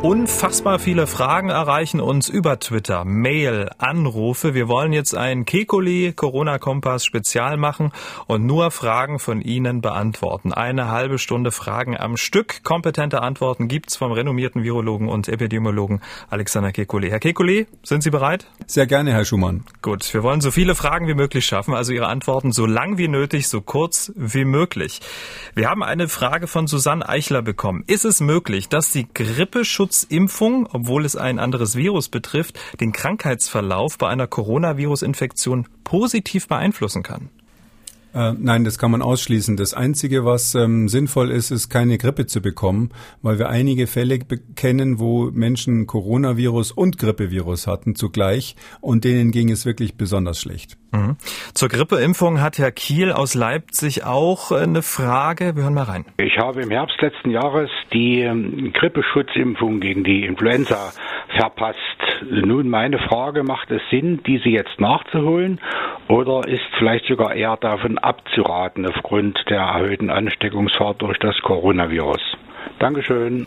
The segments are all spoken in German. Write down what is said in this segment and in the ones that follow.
Unfassbar viele Fragen erreichen uns über Twitter, Mail, Anrufe. Wir wollen jetzt ein Kekuli Corona-Kompass Spezial machen und nur Fragen von Ihnen beantworten. Eine halbe Stunde Fragen am Stück. Kompetente Antworten gibt's vom renommierten Virologen und Epidemiologen Alexander Kekuli. Herr Kekuli, sind Sie bereit? Sehr gerne, Herr Schumann. Gut, wir wollen so viele Fragen wie möglich schaffen, also Ihre Antworten so lang wie nötig, so kurz wie möglich. Wir haben eine Frage von Susanne Eichler bekommen. Ist es möglich, dass die Grippeschutz Schutzimpfung, obwohl es ein anderes Virus betrifft, den Krankheitsverlauf bei einer Coronavirus-Infektion positiv beeinflussen kann? Äh, nein, das kann man ausschließen. Das Einzige, was ähm, sinnvoll ist, ist keine Grippe zu bekommen, weil wir einige Fälle kennen, wo Menschen Coronavirus und Grippevirus hatten zugleich und denen ging es wirklich besonders schlecht. Mhm. Zur Grippeimpfung hat Herr Kiel aus Leipzig auch äh, eine Frage. Wir hören mal rein. Ich habe im Herbst letzten Jahres die ähm, Grippeschutzimpfung gegen die Influenza verpasst. Nun meine Frage, macht es Sinn, diese jetzt nachzuholen oder ist vielleicht sogar eher davon abzuraten aufgrund der erhöhten Ansteckungsfahrt durch das Coronavirus? Dankeschön.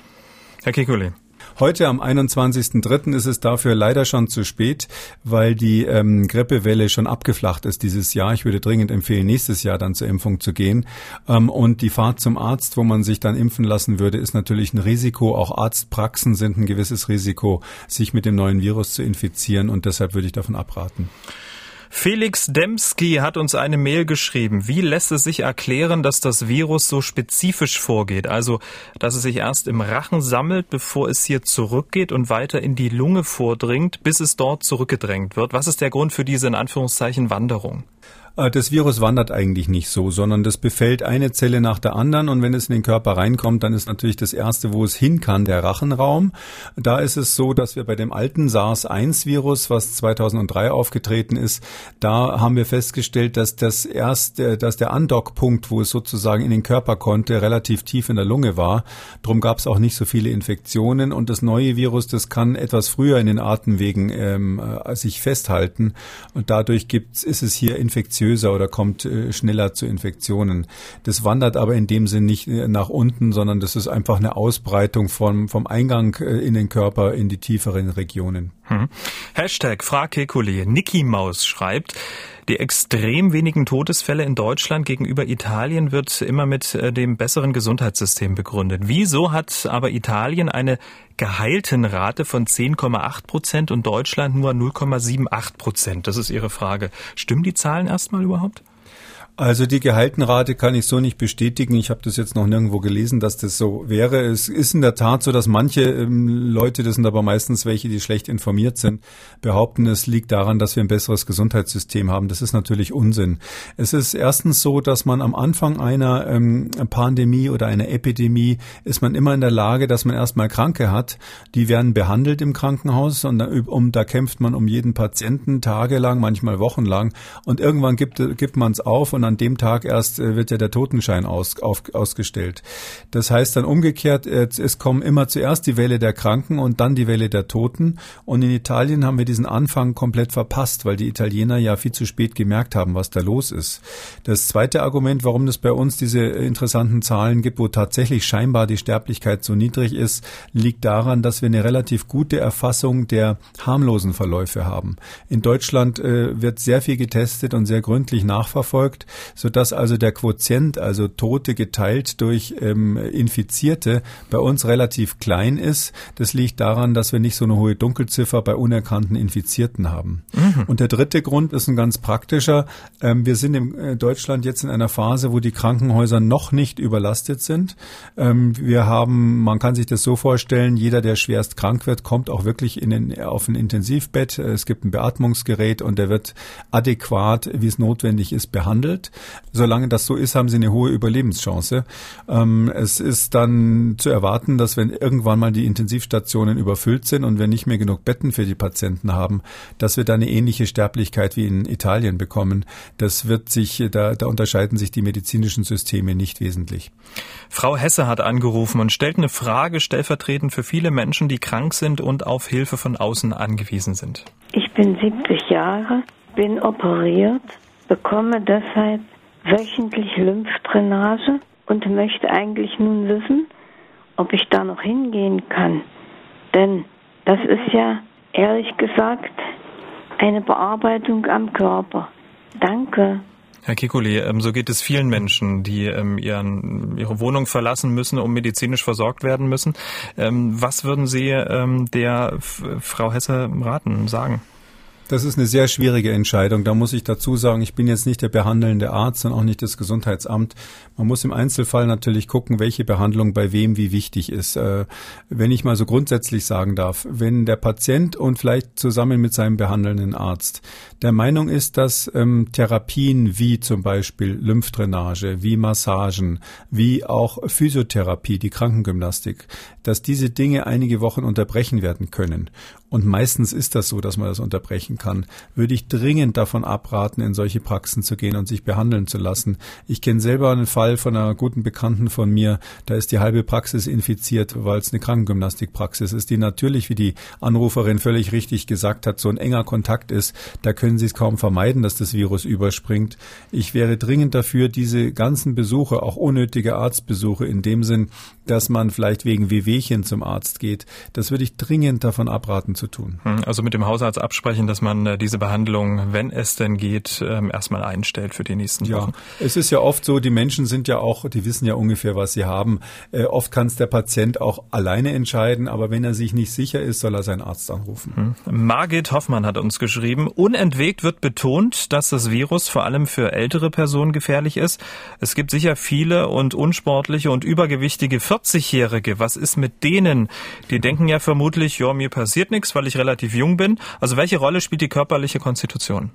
Herr Kikuli. Heute am 21.03. ist es dafür leider schon zu spät, weil die ähm, Grippewelle schon abgeflacht ist dieses Jahr. Ich würde dringend empfehlen, nächstes Jahr dann zur Impfung zu gehen. Ähm, und die Fahrt zum Arzt, wo man sich dann impfen lassen würde, ist natürlich ein Risiko. Auch Arztpraxen sind ein gewisses Risiko, sich mit dem neuen Virus zu infizieren. Und deshalb würde ich davon abraten. Felix Demski hat uns eine Mail geschrieben. Wie lässt es sich erklären, dass das Virus so spezifisch vorgeht? Also, dass es sich erst im Rachen sammelt, bevor es hier zurückgeht und weiter in die Lunge vordringt, bis es dort zurückgedrängt wird. Was ist der Grund für diese in Anführungszeichen Wanderung? Äh, das Virus wandert eigentlich nicht so, sondern das befällt eine Zelle nach der anderen und wenn es in den Körper reinkommt, dann ist natürlich das erste, wo es hin kann, der Rachenraum. Da ist es so, dass wir bei dem alten SARS-1-Virus, was 2003 aufgetreten ist, da haben wir festgestellt, dass das erste, dass der Andockpunkt, wo es sozusagen in den Körper konnte, relativ tief in der Lunge war. Drum gab es auch nicht so viele Infektionen und das neue Virus, das kann etwas früher in den Atemwegen ähm, äh, sich festhalten und dadurch gibt's, ist es hier Infektion infektiöser oder kommt äh, schneller zu Infektionen. Das wandert aber in dem Sinn nicht äh, nach unten, sondern das ist einfach eine Ausbreitung vom, vom Eingang äh, in den Körper in die tieferen Regionen. Hm. Hashtag Fragkekuli. Niki Maus schreibt, die extrem wenigen Todesfälle in Deutschland gegenüber Italien wird immer mit dem besseren Gesundheitssystem begründet. Wieso hat aber Italien eine Geheiltenrate von 10,8 Prozent und Deutschland nur 0,78 Prozent? Das ist Ihre Frage. Stimmen die Zahlen erstmal überhaupt? Also die Gehaltenrate kann ich so nicht bestätigen. Ich habe das jetzt noch nirgendwo gelesen, dass das so wäre. Es ist in der Tat so, dass manche ähm, Leute, das sind aber meistens welche, die schlecht informiert sind, behaupten, es liegt daran, dass wir ein besseres Gesundheitssystem haben. Das ist natürlich Unsinn. Es ist erstens so, dass man am Anfang einer ähm, Pandemie oder einer Epidemie ist man immer in der Lage, dass man erstmal Kranke hat. Die werden behandelt im Krankenhaus und da, um, da kämpft man um jeden Patienten tagelang, manchmal wochenlang und irgendwann gibt, gibt man es auf und und an dem Tag erst äh, wird ja der Totenschein aus, auf, ausgestellt. Das heißt dann umgekehrt, äh, es kommen immer zuerst die Welle der Kranken und dann die Welle der Toten. Und in Italien haben wir diesen Anfang komplett verpasst, weil die Italiener ja viel zu spät gemerkt haben, was da los ist. Das zweite Argument, warum es bei uns diese interessanten Zahlen gibt, wo tatsächlich scheinbar die Sterblichkeit so niedrig ist, liegt daran, dass wir eine relativ gute Erfassung der harmlosen Verläufe haben. In Deutschland äh, wird sehr viel getestet und sehr gründlich nachverfolgt sodass also der Quotient, also Tote geteilt durch ähm, Infizierte, bei uns relativ klein ist. Das liegt daran, dass wir nicht so eine hohe Dunkelziffer bei unerkannten Infizierten haben. Mhm. Und der dritte Grund ist ein ganz praktischer. Ähm, wir sind in äh, Deutschland jetzt in einer Phase, wo die Krankenhäuser noch nicht überlastet sind. Ähm, wir haben, man kann sich das so vorstellen, jeder, der schwerst krank wird, kommt auch wirklich in den, auf ein Intensivbett. Es gibt ein Beatmungsgerät und der wird adäquat, wie es notwendig ist, behandelt wird. Solange das so ist, haben sie eine hohe Überlebenschance. Ähm, es ist dann zu erwarten, dass wenn irgendwann mal die Intensivstationen überfüllt sind und wir nicht mehr genug Betten für die Patienten haben, dass wir da eine ähnliche Sterblichkeit wie in Italien bekommen. Das wird sich, da, da unterscheiden sich die medizinischen Systeme nicht wesentlich. Frau Hesse hat angerufen und stellt eine Frage stellvertretend für viele Menschen, die krank sind und auf Hilfe von außen angewiesen sind. Ich bin 70 Jahre, bin operiert bekomme deshalb wöchentlich Lymphdrainage und möchte eigentlich nun wissen, ob ich da noch hingehen kann. Denn das ist ja, ehrlich gesagt, eine Bearbeitung am Körper. Danke. Herr Kikuli, ähm, so geht es vielen Menschen, die ähm, ihren, ihre Wohnung verlassen müssen, um medizinisch versorgt werden müssen. Ähm, was würden Sie der Frau Hesse raten, sagen? Das ist eine sehr schwierige Entscheidung. Da muss ich dazu sagen, ich bin jetzt nicht der behandelnde Arzt und auch nicht das Gesundheitsamt. Man muss im Einzelfall natürlich gucken, welche Behandlung bei wem wie wichtig ist. Äh, wenn ich mal so grundsätzlich sagen darf, wenn der Patient und vielleicht zusammen mit seinem behandelnden Arzt der Meinung ist, dass ähm, Therapien wie zum Beispiel Lymphdrainage, wie Massagen, wie auch Physiotherapie, die Krankengymnastik, dass diese Dinge einige Wochen unterbrechen werden können und meistens ist das so, dass man das unterbrechen kann, würde ich dringend davon abraten, in solche Praxen zu gehen und sich behandeln zu lassen. Ich kenne selber einen Fall von einer guten Bekannten von mir, da ist die halbe Praxis infiziert, weil es eine Krankengymnastikpraxis ist, die natürlich, wie die Anruferin völlig richtig gesagt hat, so ein enger Kontakt ist. Da können Sie es kaum vermeiden, dass das Virus überspringt. Ich wäre dringend dafür, diese ganzen Besuche, auch unnötige Arztbesuche in dem Sinn, dass man vielleicht wegen Wehwehchen zum Arzt geht, das würde ich dringend davon abraten zu tun. Hm, also mit dem Hausarzt absprechen, dass man äh, diese Behandlung, wenn es denn geht, ähm, erstmal einstellt für die nächsten Wochen. Ja, es ist ja oft so, die Menschen sind ja auch, die wissen ja ungefähr, was sie haben. Äh, oft kann es der Patient auch alleine entscheiden, aber wenn er sich nicht sicher ist, soll er seinen Arzt anrufen. Hm. Margit Hoffmann hat uns geschrieben, unentwegt wird betont, dass das Virus vor allem für ältere Personen gefährlich ist. Es gibt sicher viele und unsportliche und übergewichtige 40-Jährige. Was ist mit denen? Die denken ja vermutlich, ja, mir passiert nichts weil ich relativ jung bin. Also welche Rolle spielt die körperliche Konstitution?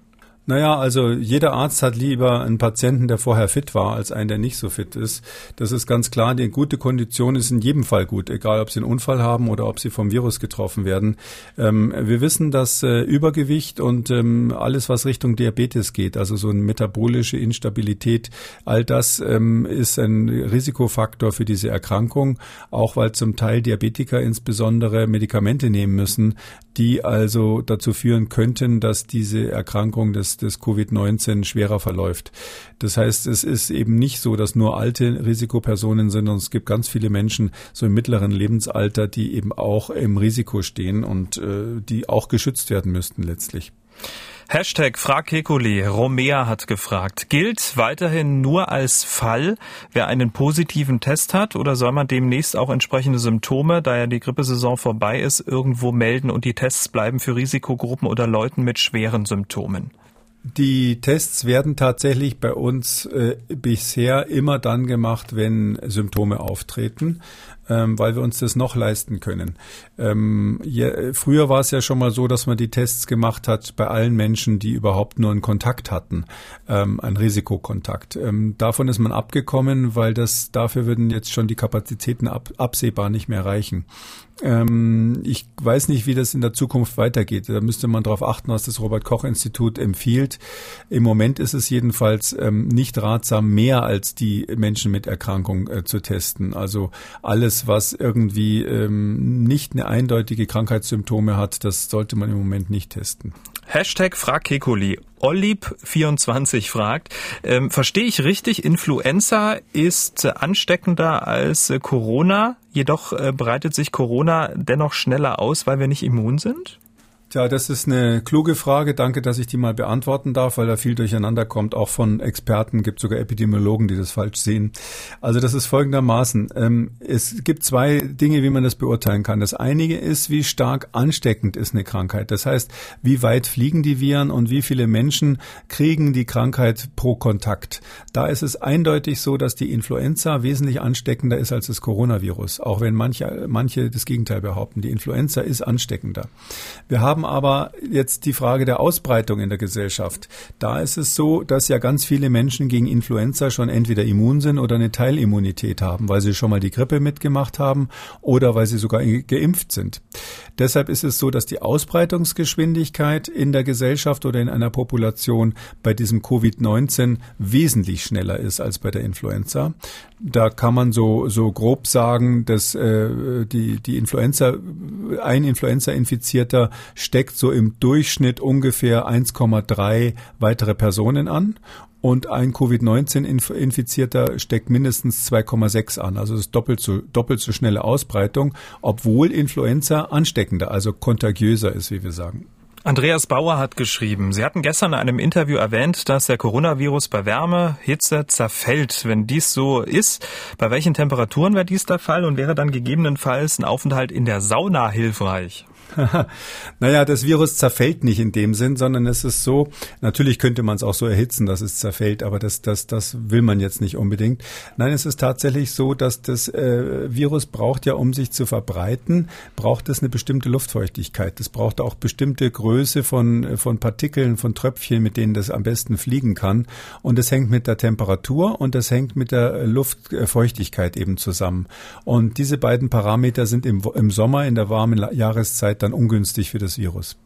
Naja, also jeder Arzt hat lieber einen Patienten, der vorher fit war, als einen, der nicht so fit ist. Das ist ganz klar. Die gute Kondition ist in jedem Fall gut, egal ob Sie einen Unfall haben oder ob Sie vom Virus getroffen werden. Ähm, wir wissen, dass äh, Übergewicht und ähm, alles, was Richtung Diabetes geht, also so eine metabolische Instabilität, all das ähm, ist ein Risikofaktor für diese Erkrankung, auch weil zum Teil Diabetiker insbesondere Medikamente nehmen müssen, die also dazu führen könnten, dass diese Erkrankung des, des Covid-19 schwerer verläuft. Das heißt, es ist eben nicht so, dass nur alte Risikopersonen sind, sondern es gibt ganz viele Menschen so im mittleren Lebensalter, die eben auch im Risiko stehen und äh, die auch geschützt werden müssten letztlich. Hashtag Frag Kekuli. Romea hat gefragt. Gilt weiterhin nur als Fall, wer einen positiven Test hat oder soll man demnächst auch entsprechende Symptome, da ja die Grippesaison vorbei ist, irgendwo melden und die Tests bleiben für Risikogruppen oder Leuten mit schweren Symptomen? Die Tests werden tatsächlich bei uns äh, bisher immer dann gemacht, wenn Symptome auftreten ähm, weil wir uns das noch leisten können. Ähm, je, früher war es ja schon mal so, dass man die Tests gemacht hat bei allen Menschen, die überhaupt nur einen Kontakt hatten, ähm, einen Risikokontakt. Ähm, davon ist man abgekommen, weil das dafür würden jetzt schon die Kapazitäten ab, absehbar nicht mehr reichen. Ähm, ich weiß nicht, wie das in der Zukunft weitergeht. Da müsste man darauf achten, was das Robert Koch Institut empfiehlt. Im Moment ist es jedenfalls ähm, nicht ratsam, mehr als die Menschen mit Erkrankung äh, zu testen. Also alles, was irgendwie ähm, nicht eine eindeutige Krankheitssymptome hat, das sollte man im Moment nicht testen. Hashtag Frag Kekuli. Ollieb24 fragt, ähm, verstehe ich richtig, Influenza ist ansteckender als Corona, jedoch äh, breitet sich Corona dennoch schneller aus, weil wir nicht immun sind? Ja, das ist eine kluge Frage. Danke, dass ich die mal beantworten darf, weil da viel durcheinander kommt. Auch von Experten gibt sogar Epidemiologen, die das falsch sehen. Also das ist folgendermaßen. Ähm, es gibt zwei Dinge, wie man das beurteilen kann. Das eine ist, wie stark ansteckend ist eine Krankheit. Das heißt, wie weit fliegen die Viren und wie viele Menschen kriegen die Krankheit pro Kontakt. Da ist es eindeutig so, dass die Influenza wesentlich ansteckender ist als das Coronavirus. Auch wenn manche, manche das Gegenteil behaupten. Die Influenza ist ansteckender. Wir haben aber jetzt die Frage der Ausbreitung in der Gesellschaft. Da ist es so, dass ja ganz viele Menschen gegen Influenza schon entweder immun sind oder eine Teilimmunität haben, weil sie schon mal die Grippe mitgemacht haben oder weil sie sogar geimpft sind. Deshalb ist es so, dass die Ausbreitungsgeschwindigkeit in der Gesellschaft oder in einer Population bei diesem Covid-19 wesentlich schneller ist als bei der Influenza. Da kann man so, so grob sagen, dass äh, die, die Influenza, ein Influenza-Infizierter steckt so im Durchschnitt ungefähr 1,3 weitere Personen an und ein Covid-19-Infizierter steckt mindestens 2,6 an. Also das ist doppelt so, doppelt so schnelle Ausbreitung, obwohl Influenza ansteckender, also kontagiöser ist, wie wir sagen. Andreas Bauer hat geschrieben, Sie hatten gestern in einem Interview erwähnt, dass der Coronavirus bei Wärme, Hitze zerfällt. Wenn dies so ist, bei welchen Temperaturen wäre dies der Fall und wäre dann gegebenenfalls ein Aufenthalt in der Sauna hilfreich? naja, das Virus zerfällt nicht in dem Sinn, sondern es ist so, natürlich könnte man es auch so erhitzen, dass es zerfällt, aber das, das, das will man jetzt nicht unbedingt. Nein, es ist tatsächlich so, dass das äh, Virus braucht ja, um sich zu verbreiten, braucht es eine bestimmte Luftfeuchtigkeit. Es braucht auch bestimmte Größe von, von Partikeln, von Tröpfchen, mit denen das am besten fliegen kann. Und es hängt mit der Temperatur und es hängt mit der Luftfeuchtigkeit eben zusammen. Und diese beiden Parameter sind im, im Sommer, in der warmen Jahreszeit dann ungünstig für das Virus.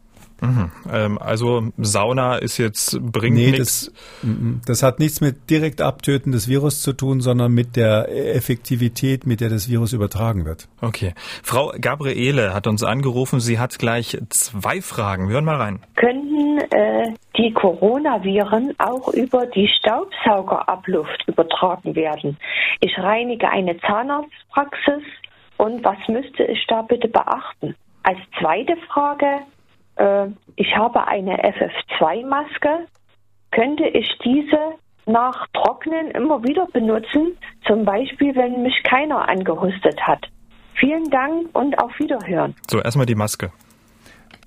Mhm. Ähm, also Sauna ist jetzt bringt nee, nichts. Das, das hat nichts mit direkt Abtöten des Virus zu tun, sondern mit der Effektivität, mit der das Virus übertragen wird. Okay. Frau Gabriele hat uns angerufen. Sie hat gleich zwei Fragen. Wir hören mal rein. Könnten äh, die Coronaviren auch über die Staubsaugerabluft übertragen werden? Ich reinige eine Zahnarztpraxis und was müsste ich da bitte beachten? Als zweite Frage, äh, ich habe eine FF2-Maske. Könnte ich diese nach Trocknen immer wieder benutzen, zum Beispiel wenn mich keiner angehustet hat? Vielen Dank und auf Wiederhören. So, erstmal die Maske.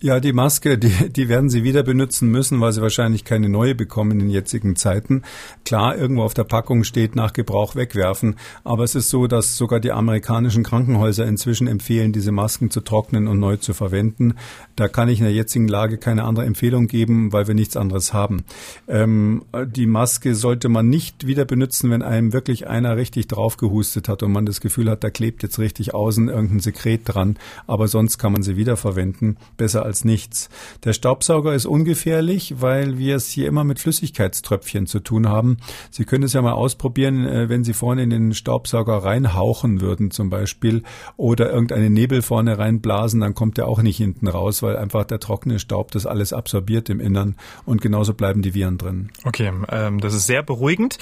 Ja, die Maske, die, die werden Sie wieder benutzen müssen, weil Sie wahrscheinlich keine neue bekommen in jetzigen Zeiten. Klar, irgendwo auf der Packung steht nach Gebrauch wegwerfen, aber es ist so, dass sogar die amerikanischen Krankenhäuser inzwischen empfehlen, diese Masken zu trocknen und neu zu verwenden. Da kann ich in der jetzigen Lage keine andere Empfehlung geben, weil wir nichts anderes haben. Ähm, die Maske sollte man nicht wieder benutzen, wenn einem wirklich einer richtig draufgehustet hat und man das Gefühl hat, da klebt jetzt richtig außen irgendein Sekret dran, aber sonst kann man sie wieder verwenden. Besser als als nichts. Der Staubsauger ist ungefährlich, weil wir es hier immer mit Flüssigkeitströpfchen zu tun haben. Sie können es ja mal ausprobieren, äh, wenn Sie vorne in den Staubsauger reinhauchen würden zum Beispiel oder irgendeine Nebel vorne reinblasen, dann kommt der auch nicht hinten raus, weil einfach der trockene Staub das alles absorbiert im Innern und genauso bleiben die Viren drin. Okay, ähm, das ist sehr beruhigend.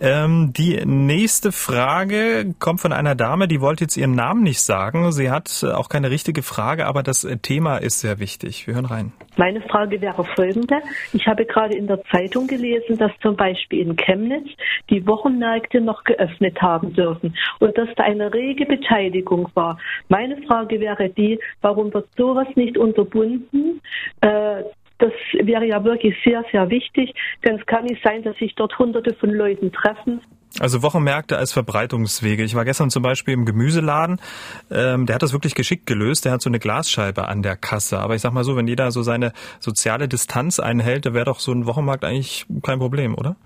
Ähm, die nächste Frage kommt von einer Dame, die wollte jetzt ihren Namen nicht sagen. Sie hat auch keine richtige Frage, aber das Thema ist sehr wichtig wichtig. Wir hören rein. Meine Frage wäre folgende. Ich habe gerade in der Zeitung gelesen, dass zum Beispiel in Chemnitz die Wochenmärkte noch geöffnet haben dürfen und dass da eine rege Beteiligung war. Meine Frage wäre die, warum wird sowas nicht unterbunden? Äh, das wäre ja wirklich sehr, sehr wichtig, denn es kann nicht sein, dass sich dort Hunderte von Leuten treffen also Wochenmärkte als Verbreitungswege. Ich war gestern zum Beispiel im Gemüseladen. Ähm, der hat das wirklich geschickt gelöst. Der hat so eine Glasscheibe an der Kasse. Aber ich sag mal so, wenn jeder so seine soziale Distanz einhält, da wäre doch so ein Wochenmarkt eigentlich kein Problem, oder?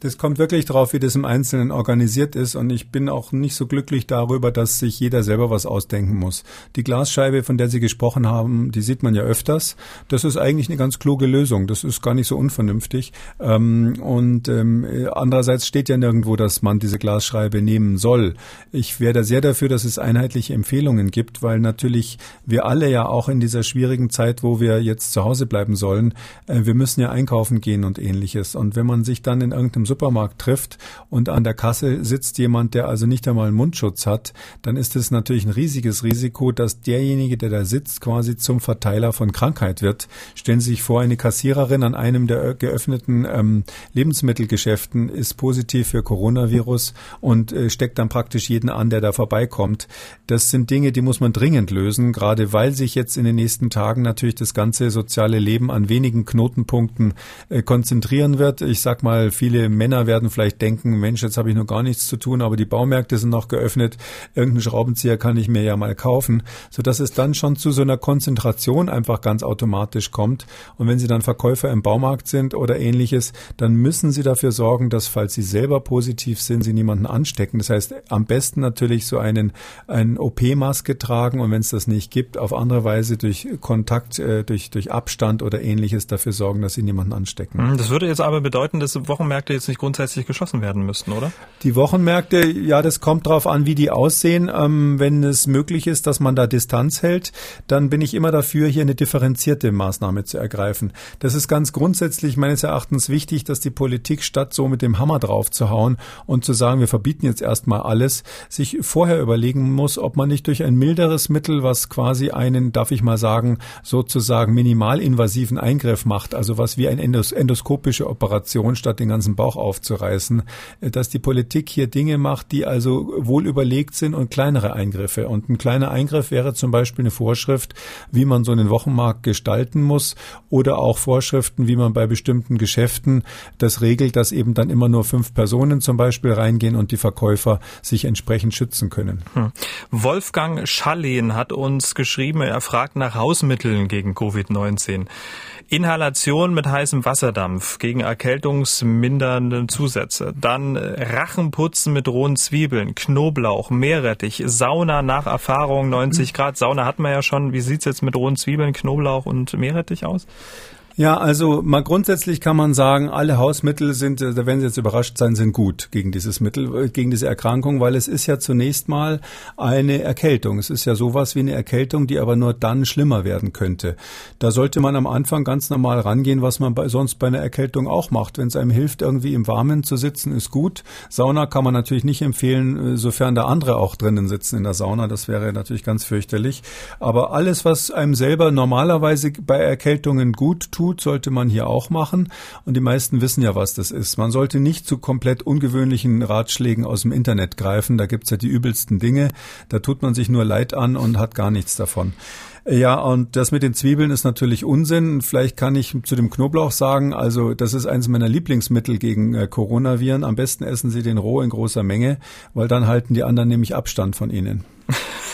Das kommt wirklich drauf, wie das im Einzelnen organisiert ist. Und ich bin auch nicht so glücklich darüber, dass sich jeder selber was ausdenken muss. Die Glasscheibe, von der Sie gesprochen haben, die sieht man ja öfters. Das ist eigentlich eine ganz kluge Lösung. Das ist gar nicht so unvernünftig. Ähm, und ähm, andererseits steht ja nirgendwo, dass man diese Glasscheibe nehmen soll. Ich wäre da sehr dafür, dass es einheitliche Empfehlungen gibt, weil natürlich wir alle ja auch in dieser schwierigen Zeit, wo wir jetzt zu Hause bleiben sollen, äh, wir müssen ja einkaufen gehen und ähnliches. Und wenn man sich dann in irgendeinem Supermarkt trifft und an der Kasse sitzt jemand, der also nicht einmal einen Mundschutz hat, dann ist es natürlich ein riesiges Risiko, dass derjenige, der da sitzt, quasi zum Verteiler von Krankheit wird. Stellen Sie sich vor, eine Kassiererin an einem der geöffneten ähm, Lebensmittelgeschäften ist positiv für Coronavirus und äh, steckt dann praktisch jeden an, der da vorbeikommt. Das sind Dinge, die muss man dringend lösen, gerade weil sich jetzt in den nächsten Tagen natürlich das ganze soziale Leben an wenigen Knotenpunkten äh, konzentrieren wird. Ich sag mal, viele Männer werden vielleicht denken, Mensch, jetzt habe ich noch gar nichts zu tun, aber die Baumärkte sind noch geöffnet, irgendeinen Schraubenzieher kann ich mir ja mal kaufen, so dass es dann schon zu so einer Konzentration einfach ganz automatisch kommt. Und wenn Sie dann Verkäufer im Baumarkt sind oder ähnliches, dann müssen Sie dafür sorgen, dass falls Sie selber positiv sind, Sie niemanden anstecken. Das heißt, am besten natürlich so einen, einen OP-Maske tragen und wenn es das nicht gibt, auf andere Weise durch Kontakt, äh, durch, durch Abstand oder ähnliches dafür sorgen, dass Sie niemanden anstecken. Das würde jetzt aber bedeuten, dass Wochenmärkte jetzt nicht grundsätzlich geschlossen werden müssten, oder? Die Wochenmärkte, ja, das kommt darauf an, wie die aussehen. Ähm, wenn es möglich ist, dass man da Distanz hält, dann bin ich immer dafür, hier eine differenzierte Maßnahme zu ergreifen. Das ist ganz grundsätzlich meines Erachtens wichtig, dass die Politik statt so mit dem Hammer drauf zu hauen und zu sagen, wir verbieten jetzt erstmal alles, sich vorher überlegen muss, ob man nicht durch ein milderes Mittel, was quasi einen, darf ich mal sagen, sozusagen minimalinvasiven Eingriff macht, also was wie eine endos endoskopische Operation statt den ganzen Bauch aufzureißen, dass die Politik hier Dinge macht, die also wohl überlegt sind und kleinere Eingriffe. Und ein kleiner Eingriff wäre zum Beispiel eine Vorschrift, wie man so einen Wochenmarkt gestalten muss oder auch Vorschriften, wie man bei bestimmten Geschäften das regelt, dass eben dann immer nur fünf Personen zum Beispiel reingehen und die Verkäufer sich entsprechend schützen können. Hm. Wolfgang Schallen hat uns geschrieben, er fragt nach Hausmitteln gegen Covid-19. Inhalation mit heißem Wasserdampf gegen erkältungsmindernde Zusätze. Dann Rachenputzen mit rohen Zwiebeln, Knoblauch, Meerrettich, Sauna nach Erfahrung 90 Grad. Sauna hat man ja schon. Wie sieht's jetzt mit rohen Zwiebeln, Knoblauch und Meerrettich aus? Ja, also mal grundsätzlich kann man sagen, alle Hausmittel sind, äh, da werden Sie jetzt überrascht sein, sind gut gegen dieses Mittel, äh, gegen diese Erkrankung, weil es ist ja zunächst mal eine Erkältung. Es ist ja sowas wie eine Erkältung, die aber nur dann schlimmer werden könnte. Da sollte man am Anfang ganz normal rangehen, was man bei, sonst bei einer Erkältung auch macht. Wenn es einem hilft, irgendwie im Warmen zu sitzen, ist gut. Sauna kann man natürlich nicht empfehlen, äh, sofern da andere auch drinnen sitzen in der Sauna. Das wäre natürlich ganz fürchterlich. Aber alles, was einem selber normalerweise bei Erkältungen gut tut, tut, sollte man hier auch machen. Und die meisten wissen ja, was das ist. Man sollte nicht zu komplett ungewöhnlichen Ratschlägen aus dem Internet greifen. Da gibt's ja die übelsten Dinge. Da tut man sich nur Leid an und hat gar nichts davon. Ja, und das mit den Zwiebeln ist natürlich Unsinn. Vielleicht kann ich zu dem Knoblauch sagen, also das ist eines meiner Lieblingsmittel gegen äh, Coronaviren. Am besten essen Sie den roh in großer Menge, weil dann halten die anderen nämlich Abstand von Ihnen.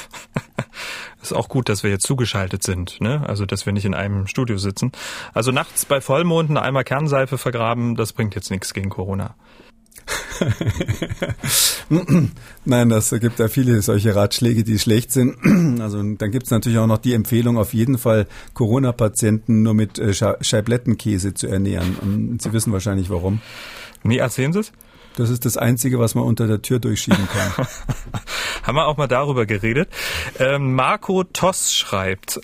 Ist auch gut, dass wir jetzt zugeschaltet sind, ne? Also, dass wir nicht in einem Studio sitzen. Also nachts bei Vollmonden einmal Kernseife vergraben, das bringt jetzt nichts gegen Corona. Nein, das gibt ja viele solche Ratschläge, die schlecht sind. Also dann gibt es natürlich auch noch die Empfehlung, auf jeden Fall Corona-Patienten nur mit äh, Scheiblettenkäse zu ernähren. Und Sie wissen wahrscheinlich warum. Nee, erzählen Sie es? Das ist das Einzige, was man unter der Tür durchschieben kann. Haben wir auch mal darüber geredet. Ähm, Marco Toss schreibt,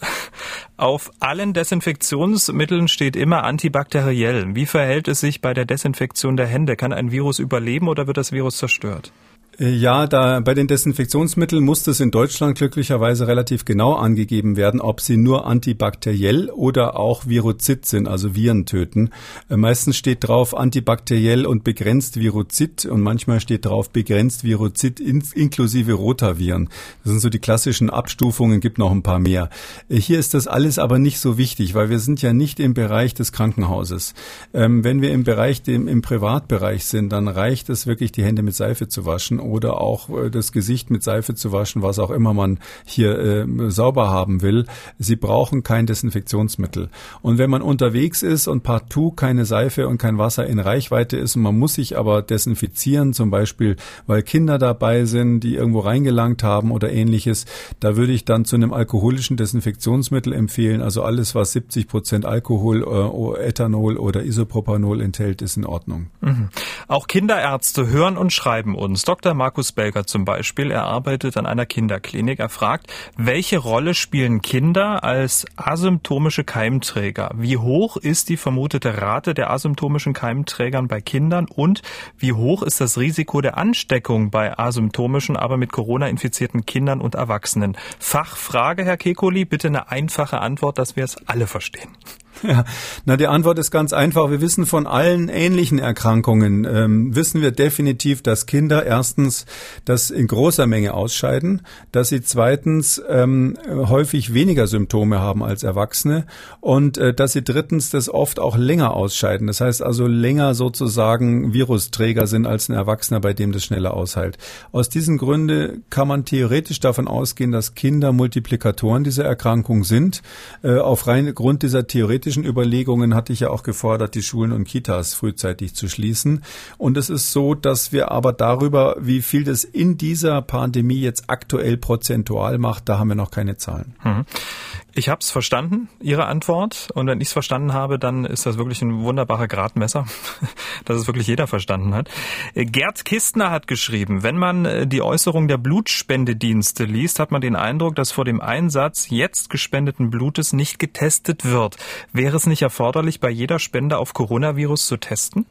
auf allen Desinfektionsmitteln steht immer antibakteriell. Wie verhält es sich bei der Desinfektion der Hände? Kann ein Virus überleben oder wird das Virus zerstört? Ja, da bei den Desinfektionsmitteln muss das in Deutschland glücklicherweise relativ genau angegeben werden, ob sie nur antibakteriell oder auch virozid sind, also Viren töten. Äh, meistens steht drauf antibakteriell und begrenzt virozid und manchmal steht drauf begrenzt virozid in, inklusive Rotaviren. Das sind so die klassischen Abstufungen, gibt noch ein paar mehr. Äh, hier ist das alles aber nicht so wichtig, weil wir sind ja nicht im Bereich des Krankenhauses. Ähm, wenn wir im Bereich, dem, im Privatbereich sind, dann reicht es wirklich, die Hände mit Seife zu waschen oder auch äh, das Gesicht mit Seife zu waschen, was auch immer man hier äh, sauber haben will. Sie brauchen kein Desinfektionsmittel. Und wenn man unterwegs ist und partout keine Seife und kein Wasser in Reichweite ist und man muss sich aber desinfizieren, zum Beispiel, weil Kinder dabei sind, die irgendwo reingelangt haben oder ähnliches, da würde ich dann zu einem alkoholischen Desinfektionsmittel empfehlen. Also alles, was 70 Prozent Alkohol, äh, Ethanol oder Isopropanol enthält, ist in Ordnung. Mhm. Auch Kinderärzte hören und schreiben uns. Dr. Markus Belger zum Beispiel. Er arbeitet an einer Kinderklinik. Er fragt, welche Rolle spielen Kinder als asymptomische Keimträger? Wie hoch ist die vermutete Rate der asymptomischen Keimträgern bei Kindern und wie hoch ist das Risiko der Ansteckung bei asymptomischen, aber mit Corona infizierten Kindern und Erwachsenen? Fachfrage, Herr Kekoli, bitte eine einfache Antwort, dass wir es alle verstehen. Ja, na die Antwort ist ganz einfach. Wir wissen von allen ähnlichen Erkrankungen, ähm, wissen wir definitiv, dass Kinder erstens das in großer Menge ausscheiden, dass sie zweitens ähm, häufig weniger Symptome haben als Erwachsene und äh, dass sie drittens das oft auch länger ausscheiden. Das heißt also länger sozusagen Virusträger sind als ein Erwachsener, bei dem das schneller aushält. Aus diesen Gründen kann man theoretisch davon ausgehen, dass Kinder Multiplikatoren dieser Erkrankung sind. Äh, auf rein Grund dieser Theorie politischen Überlegungen hatte ich ja auch gefordert, die Schulen und Kitas frühzeitig zu schließen. Und es ist so, dass wir aber darüber, wie viel das in dieser Pandemie jetzt aktuell prozentual macht, da haben wir noch keine Zahlen. Mhm. Ich habe es verstanden, Ihre Antwort. Und wenn ich es verstanden habe, dann ist das wirklich ein wunderbarer Gradmesser, dass es wirklich jeder verstanden hat. Gerd Kistner hat geschrieben, wenn man äh, die Äußerung der Blutspendedienste liest, hat man den Eindruck, dass vor dem Einsatz jetzt gespendeten Blutes nicht getestet wird. Wäre es nicht erforderlich, bei jeder Spende auf Coronavirus zu testen?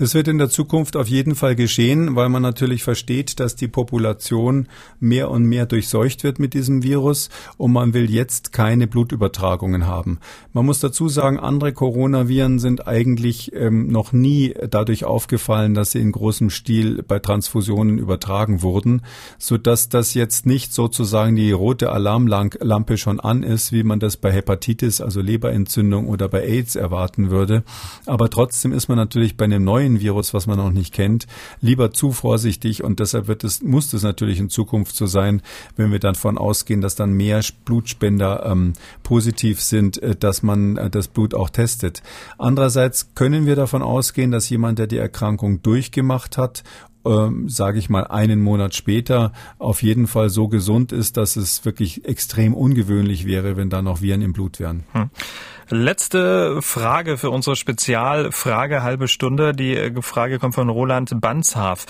Das wird in der Zukunft auf jeden Fall geschehen, weil man natürlich versteht, dass die Population mehr und mehr durchseucht wird mit diesem Virus und man will jetzt keine Blutübertragungen haben. Man muss dazu sagen, andere Coronaviren sind eigentlich ähm, noch nie dadurch aufgefallen, dass sie in großem Stil bei Transfusionen übertragen wurden, so dass das jetzt nicht sozusagen die rote Alarmlampe schon an ist, wie man das bei Hepatitis, also Leberentzündung oder bei AIDS erwarten würde. Aber trotzdem ist man natürlich bei einem neuen neuen Virus, was man noch nicht kennt, lieber zu vorsichtig und deshalb wird es, muss es natürlich in Zukunft so sein, wenn wir davon ausgehen, dass dann mehr Blutspender ähm, positiv sind, äh, dass man äh, das Blut auch testet. Andererseits können wir davon ausgehen, dass jemand, der die Erkrankung durchgemacht hat ähm, sage ich mal, einen Monat später auf jeden Fall so gesund ist, dass es wirklich extrem ungewöhnlich wäre, wenn da noch Viren im Blut wären. Hm. Letzte Frage für unsere Spezialfrage halbe Stunde. Die äh, Frage kommt von Roland Banzhaf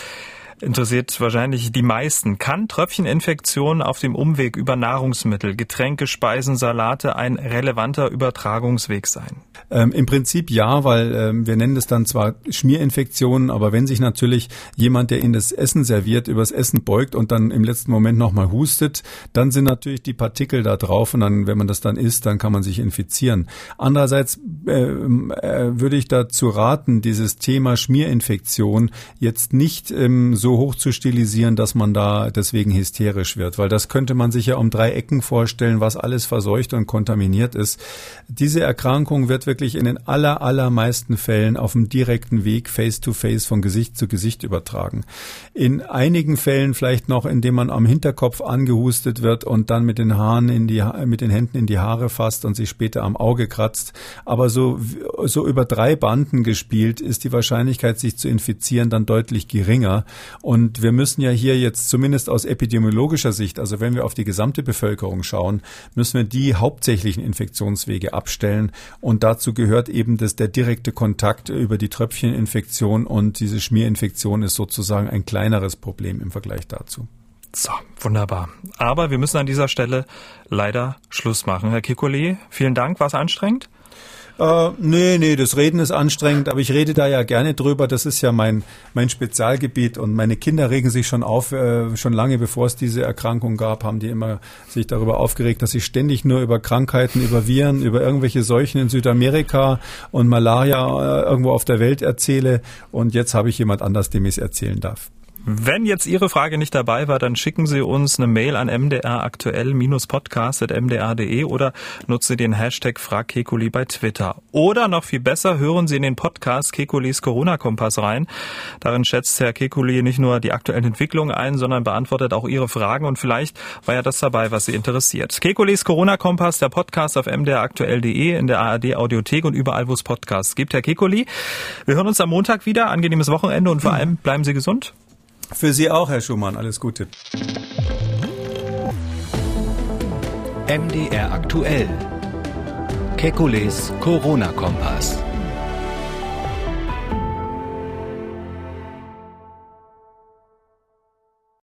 interessiert wahrscheinlich die meisten. Kann Tröpfcheninfektion auf dem Umweg über Nahrungsmittel, Getränke, Speisen, Salate ein relevanter Übertragungsweg sein? Ähm, Im Prinzip ja, weil ähm, wir nennen das dann zwar Schmierinfektionen, aber wenn sich natürlich jemand, der Ihnen das Essen serviert, übers Essen beugt und dann im letzten Moment nochmal hustet, dann sind natürlich die Partikel da drauf und dann, wenn man das dann isst, dann kann man sich infizieren. Andererseits äh, äh, würde ich dazu raten, dieses Thema Schmierinfektion jetzt nicht ähm, so hoch zu stilisieren, dass man da deswegen hysterisch wird, weil das könnte man sich ja um drei Ecken vorstellen, was alles verseucht und kontaminiert ist. Diese Erkrankung wird wirklich in den aller, allermeisten Fällen auf dem direkten Weg face to face von Gesicht zu Gesicht übertragen. In einigen Fällen vielleicht noch, indem man am Hinterkopf angehustet wird und dann mit den Haaren in die, mit den Händen in die Haare fasst und sich später am Auge kratzt. Aber so, so über drei Banden gespielt ist die Wahrscheinlichkeit, sich zu infizieren, dann deutlich geringer. Und wir müssen ja hier jetzt zumindest aus epidemiologischer Sicht, also wenn wir auf die gesamte Bevölkerung schauen, müssen wir die hauptsächlichen Infektionswege abstellen. Und dazu gehört eben das, der direkte Kontakt über die Tröpfcheninfektion und diese Schmierinfektion ist sozusagen ein kleineres Problem im Vergleich dazu. So, wunderbar. Aber wir müssen an dieser Stelle leider Schluss machen. Herr Kikole, vielen Dank. War es anstrengend? Äh, nee, nee, das Reden ist anstrengend, aber ich rede da ja gerne drüber. Das ist ja mein, mein Spezialgebiet und meine Kinder regen sich schon auf, äh, schon lange bevor es diese Erkrankung gab, haben die immer sich darüber aufgeregt, dass ich ständig nur über Krankheiten, über Viren, über irgendwelche Seuchen in Südamerika und Malaria äh, irgendwo auf der Welt erzähle. Und jetzt habe ich jemand anders, dem ich es erzählen darf. Wenn jetzt Ihre Frage nicht dabei war, dann schicken Sie uns eine Mail an mdraktuell-podcast.mdr.de oder nutzen Sie den Hashtag Frag Kekuli bei Twitter. Oder noch viel besser, hören Sie in den Podcast Kekulis Corona-Kompass rein. Darin schätzt Herr Kekuli nicht nur die aktuellen Entwicklungen ein, sondern beantwortet auch Ihre Fragen und vielleicht war ja das dabei, was Sie interessiert. Kekulis Corona-Kompass, der Podcast auf mdraktuell.de, in der ARD Audiothek und überall, wo es Podcasts gibt. Herr Kekuli, wir hören uns am Montag wieder. Angenehmes Wochenende und vor allem bleiben Sie gesund. Für Sie auch, Herr Schumann. Alles Gute. MDR aktuell. Kekules Corona-Kompass.